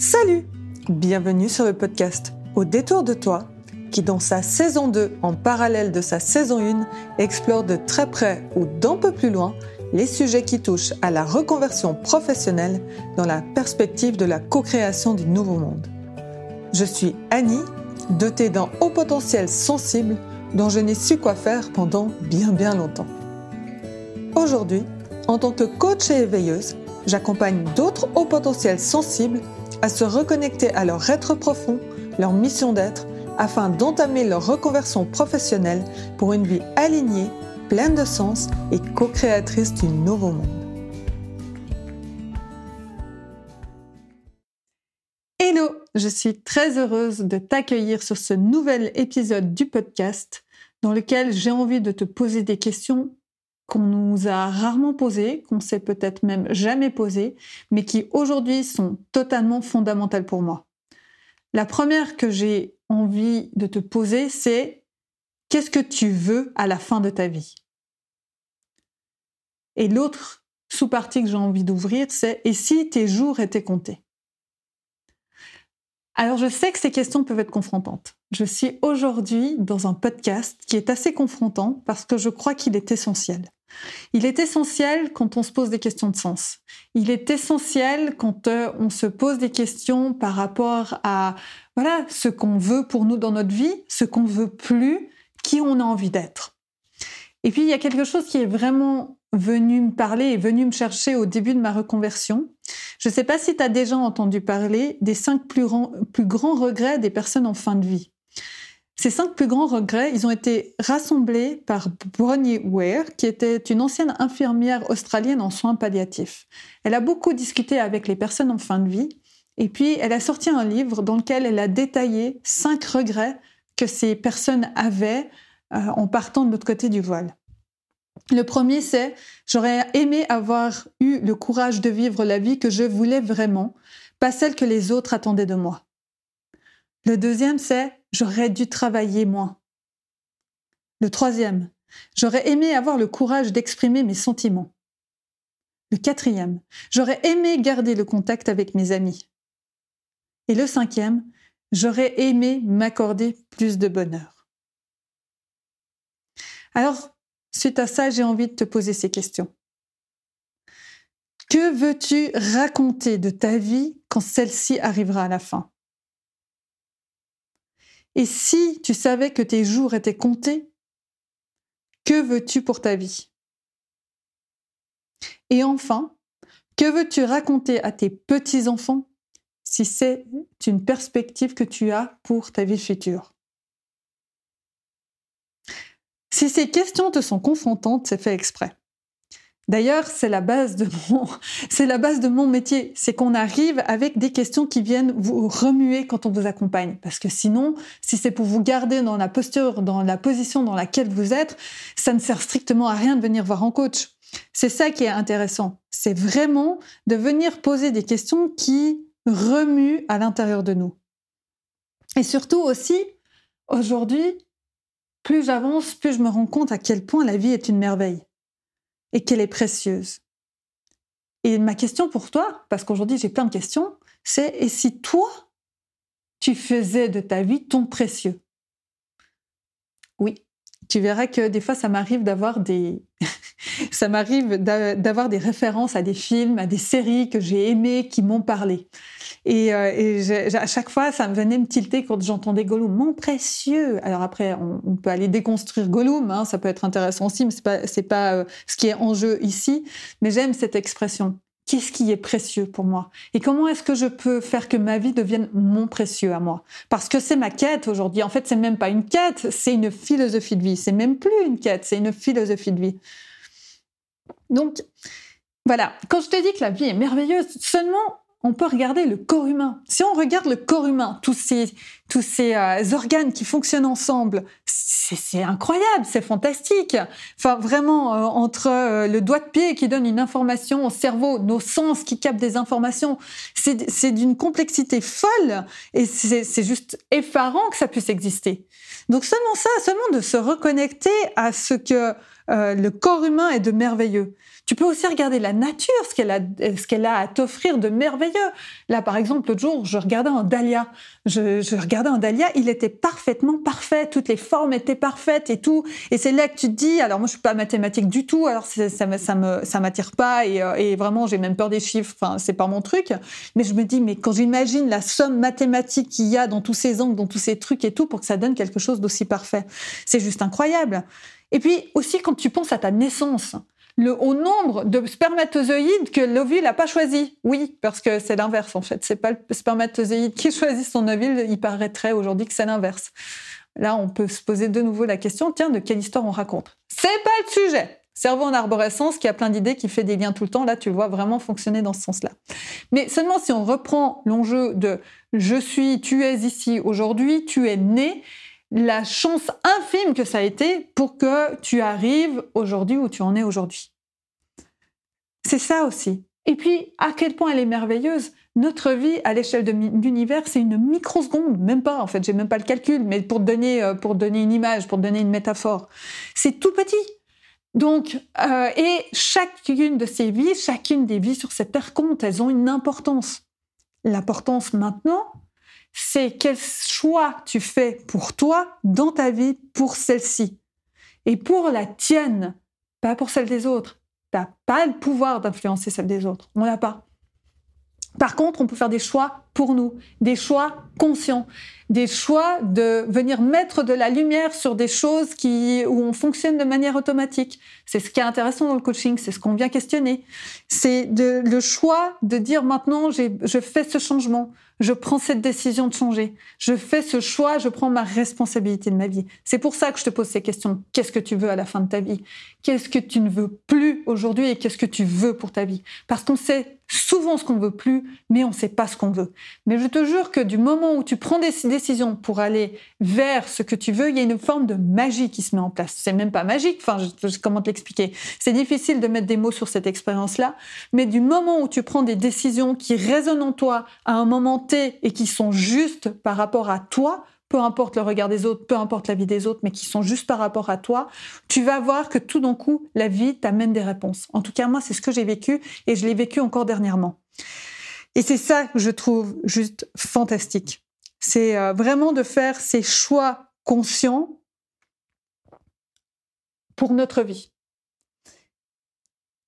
Salut Bienvenue sur le podcast Au détour de toi, qui dans sa saison 2, en parallèle de sa saison 1, explore de très près ou d'un peu plus loin les sujets qui touchent à la reconversion professionnelle dans la perspective de la co-création du nouveau monde. Je suis Annie, dotée d'un haut potentiel sensible dont je n'ai su quoi faire pendant bien bien longtemps. Aujourd'hui, en tant que coach et éveilleuse, j'accompagne d'autres hauts potentiels sensibles à se reconnecter à leur être profond, leur mission d'être, afin d'entamer leur reconversion professionnelle pour une vie alignée, pleine de sens et co-créatrice du nouveau monde. Hello, je suis très heureuse de t'accueillir sur ce nouvel épisode du podcast dans lequel j'ai envie de te poser des questions qu'on nous a rarement posées, qu'on s'est peut-être même jamais posées, mais qui aujourd'hui sont totalement fondamentales pour moi. La première que j'ai envie de te poser, c'est qu'est-ce que tu veux à la fin de ta vie? Et l'autre sous-partie que j'ai envie d'ouvrir, c'est et si tes jours étaient comptés? Alors je sais que ces questions peuvent être confrontantes. Je suis aujourd'hui dans un podcast qui est assez confrontant parce que je crois qu'il est essentiel. Il est essentiel quand on se pose des questions de sens. Il est essentiel quand euh, on se pose des questions par rapport à voilà ce qu'on veut pour nous dans notre vie, ce qu'on veut plus, qui on a envie d'être. Et puis il y a quelque chose qui est vraiment venu me parler et venu me chercher au début de ma reconversion. Je ne sais pas si tu as déjà entendu parler des cinq plus, plus grands regrets des personnes en fin de vie. Ces cinq plus grands regrets, ils ont été rassemblés par Bronnie Ware, qui était une ancienne infirmière australienne en soins palliatifs. Elle a beaucoup discuté avec les personnes en fin de vie, et puis elle a sorti un livre dans lequel elle a détaillé cinq regrets que ces personnes avaient euh, en partant de l'autre côté du voile. Le premier, c'est j'aurais aimé avoir eu le courage de vivre la vie que je voulais vraiment, pas celle que les autres attendaient de moi. Le deuxième, c'est j'aurais dû travailler moins. Le troisième, j'aurais aimé avoir le courage d'exprimer mes sentiments. Le quatrième, j'aurais aimé garder le contact avec mes amis. Et le cinquième, j'aurais aimé m'accorder plus de bonheur. Alors, suite à ça, j'ai envie de te poser ces questions. Que veux-tu raconter de ta vie quand celle-ci arrivera à la fin? Et si tu savais que tes jours étaient comptés, que veux-tu pour ta vie? Et enfin, que veux-tu raconter à tes petits-enfants si c'est une perspective que tu as pour ta vie future? Si ces questions te sont confrontantes, c'est fait exprès. D'ailleurs, c'est la base de mon, c'est la base de mon métier. C'est qu'on arrive avec des questions qui viennent vous remuer quand on vous accompagne. Parce que sinon, si c'est pour vous garder dans la posture, dans la position dans laquelle vous êtes, ça ne sert strictement à rien de venir voir en coach. C'est ça qui est intéressant. C'est vraiment de venir poser des questions qui remuent à l'intérieur de nous. Et surtout aussi, aujourd'hui, plus j'avance, plus je me rends compte à quel point la vie est une merveille et qu'elle est précieuse. Et ma question pour toi, parce qu'aujourd'hui j'ai plein de questions, c'est et si toi, tu faisais de ta vie ton précieux? Oui, tu verras que des fois ça m'arrive d'avoir des ça m'arrive d'avoir des références à des films, à des séries que j'ai aimées, qui m'ont parlé. Et, euh, à chaque fois, ça me venait me tilter quand j'entendais Gollum, mon précieux. Alors après, on, peut aller déconstruire Gollum, hein, ça peut être intéressant aussi, mais c'est pas c'est pas euh, ce qui est en jeu ici. Mais j'aime cette expression. Qu'est-ce qui est précieux pour moi Et comment est-ce que je peux faire que ma vie devienne mon précieux à moi Parce que c'est ma quête aujourd'hui. En fait, c'est même pas une quête, c'est une philosophie de vie. C'est même plus une quête, c'est une philosophie de vie. Donc, voilà. Quand je te dis que la vie est merveilleuse, seulement on peut regarder le corps humain. Si on regarde le corps humain, tous ces, tous ces euh, organes qui fonctionnent ensemble, c'est incroyable, c'est fantastique. Enfin, vraiment, euh, entre euh, le doigt de pied qui donne une information au cerveau, nos sens qui captent des informations, c'est d'une complexité folle et c'est juste effarant que ça puisse exister. Donc seulement ça, seulement de se reconnecter à ce que le corps humain est de merveilleux. Tu peux aussi regarder la nature, ce qu'elle a, ce qu'elle a à t'offrir de merveilleux. Là, par exemple, l'autre jour, je regardais un dahlia. Je, je, regardais un dahlia, il était parfaitement parfait. Toutes les formes étaient parfaites et tout. Et c'est là que tu te dis, alors moi, je suis pas mathématique du tout, alors ça, ça, ça me, ça m'attire pas et, euh, et vraiment, j'ai même peur des chiffres. Enfin, c'est pas mon truc. Mais je me dis, mais quand j'imagine la somme mathématique qu'il y a dans tous ces angles, dans tous ces trucs et tout, pour que ça donne quelque chose d'aussi parfait, c'est juste incroyable. Et puis aussi, quand tu penses à ta naissance, le, au nombre de spermatozoïdes que l'ovule n'a pas choisi. Oui, parce que c'est l'inverse en fait. C'est pas le spermatozoïde qui choisit son ovule. Il paraîtrait aujourd'hui que c'est l'inverse. Là, on peut se poser de nouveau la question tiens, de quelle histoire on raconte? C'est pas le sujet. Cerveau en arborescence qui a plein d'idées, qui fait des liens tout le temps. Là, tu le vois vraiment fonctionner dans ce sens-là. Mais seulement si on reprend l'enjeu de je suis, tu es ici aujourd'hui, tu es né, la chance infime que ça a été pour que tu arrives aujourd'hui où tu en es aujourd'hui. C'est ça aussi. Et puis, à quel point elle est merveilleuse. Notre vie à l'échelle de l'univers, c'est une microseconde, même pas en fait, j'ai même pas le calcul, mais pour donner, euh, pour donner une image, pour donner une métaphore, c'est tout petit. Donc, euh, et chacune de ces vies, chacune des vies sur cette terre compte, elles ont une importance. L'importance maintenant, c'est quel choix tu fais pour toi dans ta vie, pour celle-ci. Et pour la tienne, pas pour celle des autres. Tu n'as pas le pouvoir d'influencer celle des autres. On l'a pas. Par contre, on peut faire des choix pour nous, des choix conscients, des choix de venir mettre de la lumière sur des choses qui, où on fonctionne de manière automatique. C'est ce qui est intéressant dans le coaching, c'est ce qu'on vient questionner. C'est le choix de dire maintenant, je fais ce changement je prends cette décision de changer. Je fais ce choix, je prends ma responsabilité de ma vie. C'est pour ça que je te pose ces questions. Qu'est-ce que tu veux à la fin de ta vie? Qu'est-ce que tu ne veux plus aujourd'hui et qu'est-ce que tu veux pour ta vie? Parce qu'on sait souvent ce qu'on veut plus, mais on ne sait pas ce qu'on veut. Mais je te jure que du moment où tu prends des décisions pour aller vers ce que tu veux, il y a une forme de magie qui se met en place. C'est même pas magique, enfin, je, je comment te l'expliquer C'est difficile de mettre des mots sur cette expérience-là, mais du moment où tu prends des décisions qui résonnent en toi à un moment T et qui sont justes par rapport à toi, peu importe le regard des autres, peu importe la vie des autres, mais qui sont juste par rapport à toi, tu vas voir que tout d'un coup, la vie t'amène des réponses. En tout cas, moi, c'est ce que j'ai vécu et je l'ai vécu encore dernièrement. Et c'est ça que je trouve juste fantastique. C'est euh, vraiment de faire ces choix conscients pour notre vie.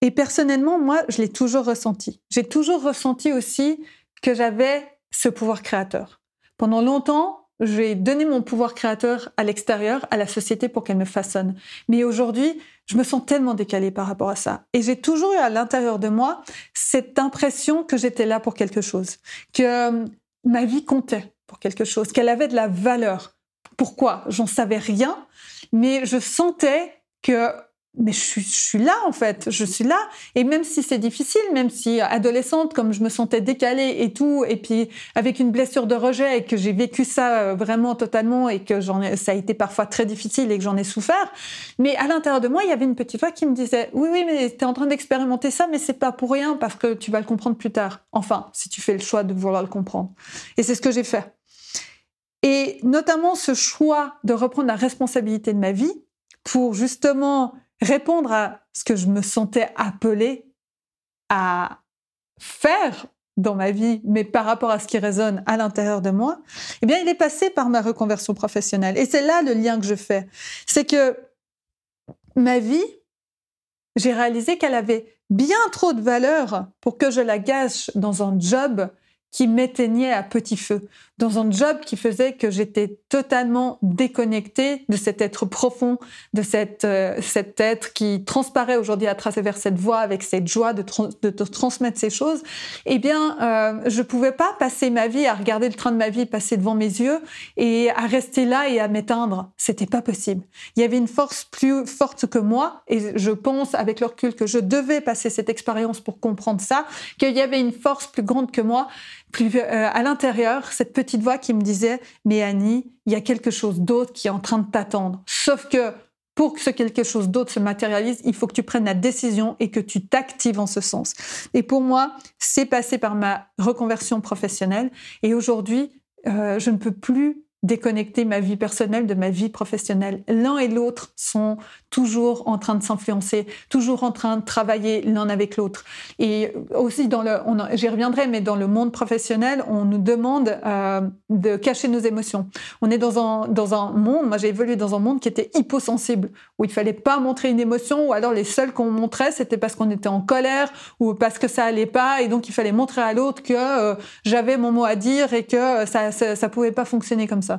Et personnellement, moi, je l'ai toujours ressenti. J'ai toujours ressenti aussi que j'avais ce pouvoir créateur. Pendant longtemps, j'ai donné mon pouvoir créateur à l'extérieur, à la société pour qu'elle me façonne. Mais aujourd'hui, je me sens tellement décalée par rapport à ça. Et j'ai toujours eu à l'intérieur de moi cette impression que j'étais là pour quelque chose, que euh, ma vie comptait pour quelque chose, qu'elle avait de la valeur. Pourquoi? J'en savais rien, mais je sentais que mais je suis, je suis, là en fait, je suis là. Et même si c'est difficile, même si adolescente, comme je me sentais décalée et tout, et puis avec une blessure de rejet et que j'ai vécu ça euh, vraiment totalement et que j'en ai, ça a été parfois très difficile et que j'en ai souffert. Mais à l'intérieur de moi, il y avait une petite voix qui me disait oui, oui, mais tu es en train d'expérimenter ça, mais c'est pas pour rien parce que tu vas le comprendre plus tard. Enfin, si tu fais le choix de vouloir le comprendre. Et c'est ce que j'ai fait. Et notamment ce choix de reprendre la responsabilité de ma vie pour justement répondre à ce que je me sentais appelée à faire dans ma vie, mais par rapport à ce qui résonne à l'intérieur de moi, eh bien, il est passé par ma reconversion professionnelle. Et c'est là le lien que je fais. C'est que ma vie, j'ai réalisé qu'elle avait bien trop de valeur pour que je la gâche dans un job qui m'éteignait à petit feu, dans un job qui faisait que j'étais totalement déconnectée de cet être profond, de cette, euh, cet être qui transparaît aujourd'hui à travers cette voix avec cette joie de, transmettre ces choses, eh bien, euh, je pouvais pas passer ma vie à regarder le train de ma vie passer devant mes yeux et à rester là et à m'éteindre. C'était pas possible. Il y avait une force plus forte que moi et je pense avec le recul que je devais passer cette expérience pour comprendre ça, qu'il y avait une force plus grande que moi euh, à l'intérieur, cette petite voix qui me disait Mais Annie, il y a quelque chose d'autre qui est en train de t'attendre. Sauf que pour que ce quelque chose d'autre se matérialise, il faut que tu prennes la décision et que tu t'actives en ce sens. Et pour moi, c'est passé par ma reconversion professionnelle. Et aujourd'hui, euh, je ne peux plus déconnecter ma vie personnelle de ma vie professionnelle. L'un et l'autre sont toujours en train de s'influencer, toujours en train de travailler l'un avec l'autre. Et aussi dans le, j'y reviendrai, mais dans le monde professionnel, on nous demande euh, de cacher nos émotions. On est dans un dans un monde, moi j'ai évolué dans un monde qui était hyposensible, où il fallait pas montrer une émotion, ou alors les seuls qu'on montrait c'était parce qu'on était en colère ou parce que ça allait pas, et donc il fallait montrer à l'autre que euh, j'avais mon mot à dire et que ça, ça ça pouvait pas fonctionner comme ça.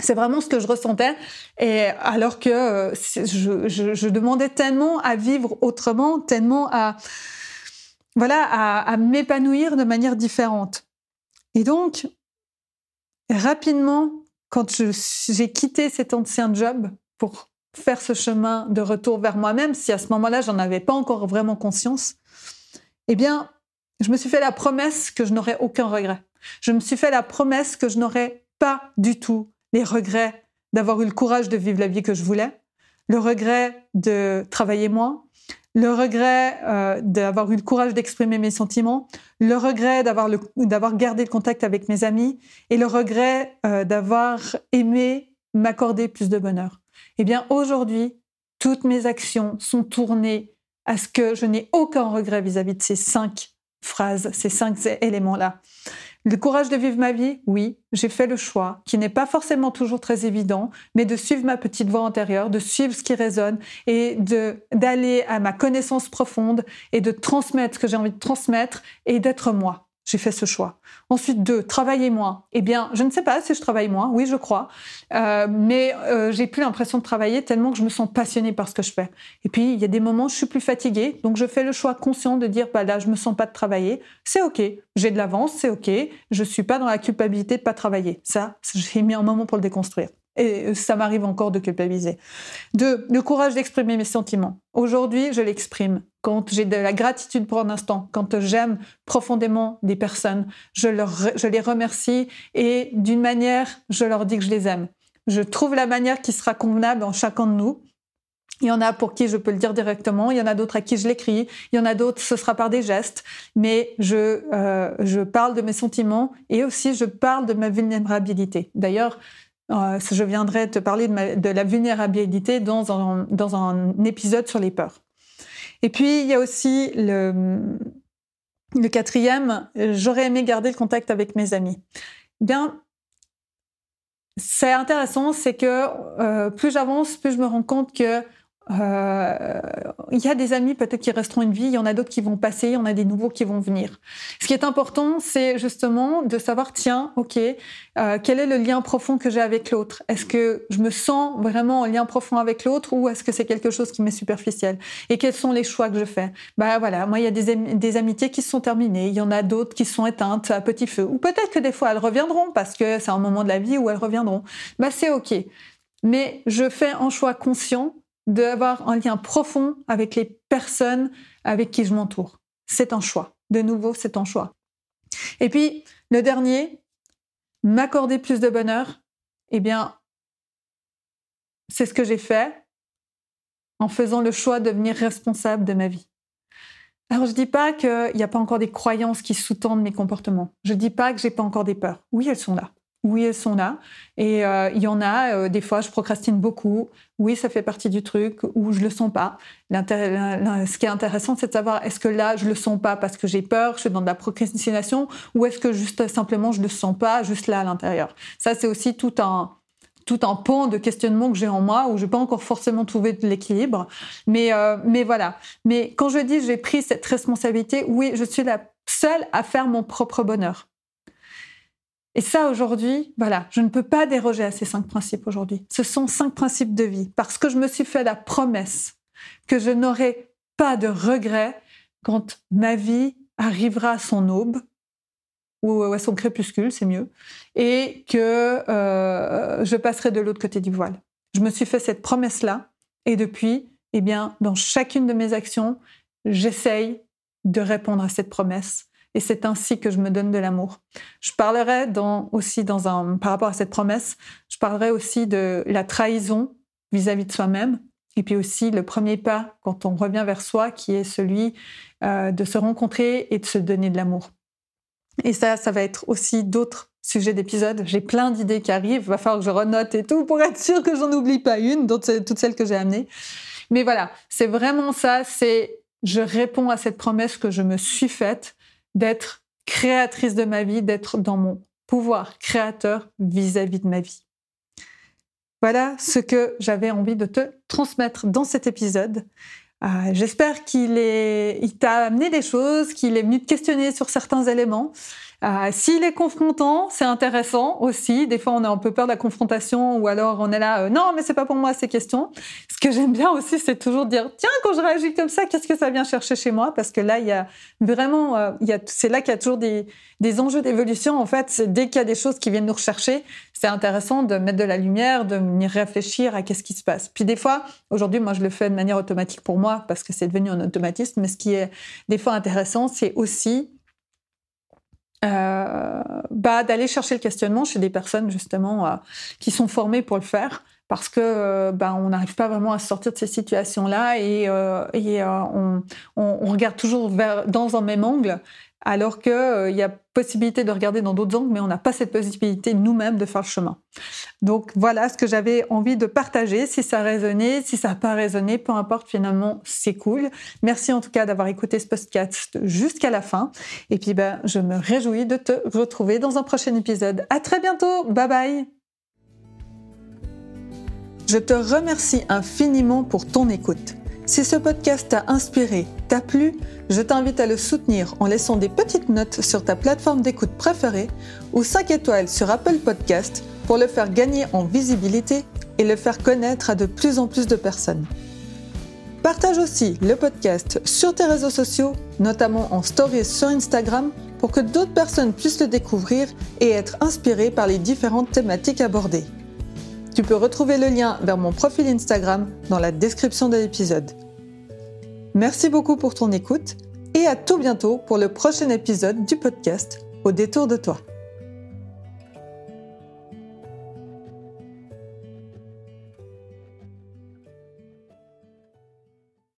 C'est vraiment ce que je ressentais. Et alors que euh, je, demandais tellement à vivre autrement, tellement à, voilà, à, m'épanouir de manière différente. Et donc, rapidement, quand j'ai quitté cet ancien job pour faire ce chemin de retour vers moi-même, si à ce moment-là, j'en avais pas encore vraiment conscience, eh bien, je me suis fait la promesse que je n'aurais aucun regret. Je me suis fait la promesse que je n'aurais pas du tout les regrets d'avoir eu le courage de vivre la vie que je voulais, le regret de travailler moins, le regret euh, d'avoir eu le courage d'exprimer mes sentiments, le regret d'avoir, gardé le contact avec mes amis et le regret euh, d'avoir aimé m'accorder plus de bonheur. Eh bien, aujourd'hui, toutes mes actions sont tournées à ce que je n'ai aucun regret vis-à-vis de ces cinq phrases, ces cinq éléments-là. Le courage de vivre ma vie, oui, j'ai fait le choix, qui n'est pas forcément toujours très évident, mais de suivre ma petite voix intérieure, de suivre ce qui résonne et d'aller à ma connaissance profonde et de transmettre ce que j'ai envie de transmettre et d'être moi j'ai fait ce choix. Ensuite, deux, travailler moins. Eh bien, je ne sais pas si je travaille moins, oui, je crois, euh, mais euh, j'ai plus l'impression de travailler tellement que je me sens passionnée par ce que je fais. Et puis, il y a des moments où je suis plus fatiguée, donc je fais le choix conscient de dire, bah là, je me sens pas de travailler. C'est ok, j'ai de l'avance, c'est ok. Je suis pas dans la culpabilité de pas travailler. Ça, j'ai mis un moment pour le déconstruire. Et ça m'arrive encore de culpabiliser. Deux, le courage d'exprimer mes sentiments. Aujourd'hui, je l'exprime. Quand j'ai de la gratitude pour un instant, quand j'aime profondément des personnes, je, les remercie et d'une manière, je leur dis que je les aime. Je trouve la manière qui sera convenable en chacun de nous. Il y en a pour qui je peux le dire directement, il y en a d'autres à qui je l'écris, il y en a d'autres, ce sera par des gestes, mais je, euh, je parle de mes sentiments et aussi je parle de ma vulnérabilité. D'ailleurs, euh, je viendrai te parler de, la vulnérabilité dans un, épisode sur les peurs. Et puis, il y a aussi le, quatrième, j'aurais aimé garder le contact avec mes amis. Bien, c'est intéressant, c'est que euh, plus j'avance, plus je me rends compte que il y a des amis peut-être qui resteront une vie, il y en a d'autres qui vont passer, il y en a des nouveaux qui vont venir. Ce qui est important, c'est justement de savoir, tiens, ok, euh, quel est le lien profond que j'ai avec l'autre? Est-ce que je me sens vraiment en lien profond avec l'autre ou est-ce que c'est quelque chose qui m'est superficiel? Et quels sont les choix que je fais? Bah voilà, moi il y a des, des amitiés qui se sont terminées, il y en a d'autres qui sont éteintes à petit feu, ou peut-être que des fois elles reviendront parce que c'est un moment de la vie où elles reviendront. Bah c'est ok. Mais je fais un choix conscient d'avoir un lien profond avec les personnes avec qui je m'entoure. C'est un choix. De nouveau, c'est un choix. Et puis, le dernier, m'accorder plus de bonheur, eh bien, c'est ce que j'ai fait en faisant le choix de devenir responsable de ma vie. Alors, je dis pas qu'il n'y a pas encore des croyances qui sous-tendent mes comportements. Je dis pas que j'ai pas encore des peurs. Oui, elles sont là. Oui, elles sont là. Et euh, il y en a, euh, des fois, je procrastine beaucoup. Oui, ça fait partie du truc, ou je le sens pas. Ce qui est intéressant, c'est de savoir est-ce que là, je le sens pas parce que j'ai peur, je suis dans de la procrastination, ou est-ce que juste simplement je le sens pas, juste là à l'intérieur. Ça, c'est aussi tout un tout un pan de questionnement que j'ai en moi où je n'ai pas encore forcément trouvé de l'équilibre. Mais, euh, mais voilà. Mais quand je dis j'ai pris cette responsabilité, oui, je suis la seule à faire mon propre bonheur. Et ça, aujourd'hui, voilà, je ne peux pas déroger à ces cinq principes aujourd'hui. Ce sont cinq principes de vie parce que je me suis fait la promesse que je n'aurai pas de regrets quand ma vie arrivera à son aube ou à son crépuscule, c'est mieux, et que euh, je passerai de l'autre côté du voile. Je me suis fait cette promesse-là, et depuis, eh bien, dans chacune de mes actions, j'essaye de répondre à cette promesse et c'est ainsi que je me donne de l'amour. Je parlerai dans, aussi dans un, par rapport à cette promesse, je parlerai aussi de la trahison vis-à-vis de soi-même, et puis aussi le premier pas quand on revient vers soi, qui est celui euh, de se rencontrer et de se donner de l'amour. Et ça, ça va être aussi d'autres sujet d'épisode. J'ai plein d'idées qui arrivent. Va falloir que je renote et tout pour être sûr que j'en oublie pas une, toutes celles que j'ai amenées. Mais voilà, c'est vraiment ça. C'est je réponds à cette promesse que je me suis faite d'être créatrice de ma vie, d'être dans mon pouvoir créateur vis-à-vis de ma vie. Voilà ce que j'avais envie de te transmettre dans cet épisode. Euh, j'espère qu'il il t'a amené des choses, qu'il est venu te questionner sur certains éléments. Euh, s'il est confrontant, c'est intéressant aussi. Des fois, on a un peu peur de la confrontation ou alors on est là, euh, non, mais c'est pas pour moi ces questions. Ce que j'aime bien aussi, c'est toujours dire, tiens, quand je réagis comme ça, qu'est-ce que ça vient chercher chez moi? Parce que là, il y a vraiment, euh, c'est là qu'il y a toujours des, des enjeux d'évolution. En fait, dès qu'il y a des choses qui viennent nous rechercher, c'est intéressant de mettre de la lumière, de venir réfléchir à qu'est-ce qui se passe. Puis des fois, aujourd'hui, moi, je le fais de manière automatique pour moi parce que c'est devenu un automatisme. Mais ce qui est des fois intéressant, c'est aussi euh, bah, d'aller chercher le questionnement chez des personnes justement euh, qui sont formées pour le faire parce que euh, bah, on n'arrive pas vraiment à sortir de ces situations-là et, et on, on, on, regarde toujours vers, dans un même angle alors qu'il euh, y a possibilité de regarder dans d'autres angles, mais on n'a pas cette possibilité nous-mêmes de faire le chemin. Donc voilà ce que j'avais envie de partager. Si ça a résonné, si ça n'a pas résonné, peu importe, finalement, c'est cool. Merci en tout cas d'avoir écouté ce podcast jusqu'à la fin. Et puis, ben, je me réjouis de te retrouver dans un prochain épisode. À très bientôt. Bye bye. Je te remercie infiniment pour ton écoute. Si ce podcast t'a inspiré, t'a plu, je t'invite à le soutenir en laissant des petites notes sur ta plateforme d'écoute préférée ou 5 étoiles sur Apple Podcast pour le faire gagner en visibilité et le faire connaître à de plus en plus de personnes. Partage aussi le podcast sur tes réseaux sociaux, notamment en stories sur Instagram, pour que d'autres personnes puissent le découvrir et être inspirées par les différentes thématiques abordées. Tu peux retrouver le lien vers mon profil Instagram dans la description de l'épisode. Merci beaucoup pour ton écoute et à tout bientôt pour le prochain épisode du podcast Au détour de toi.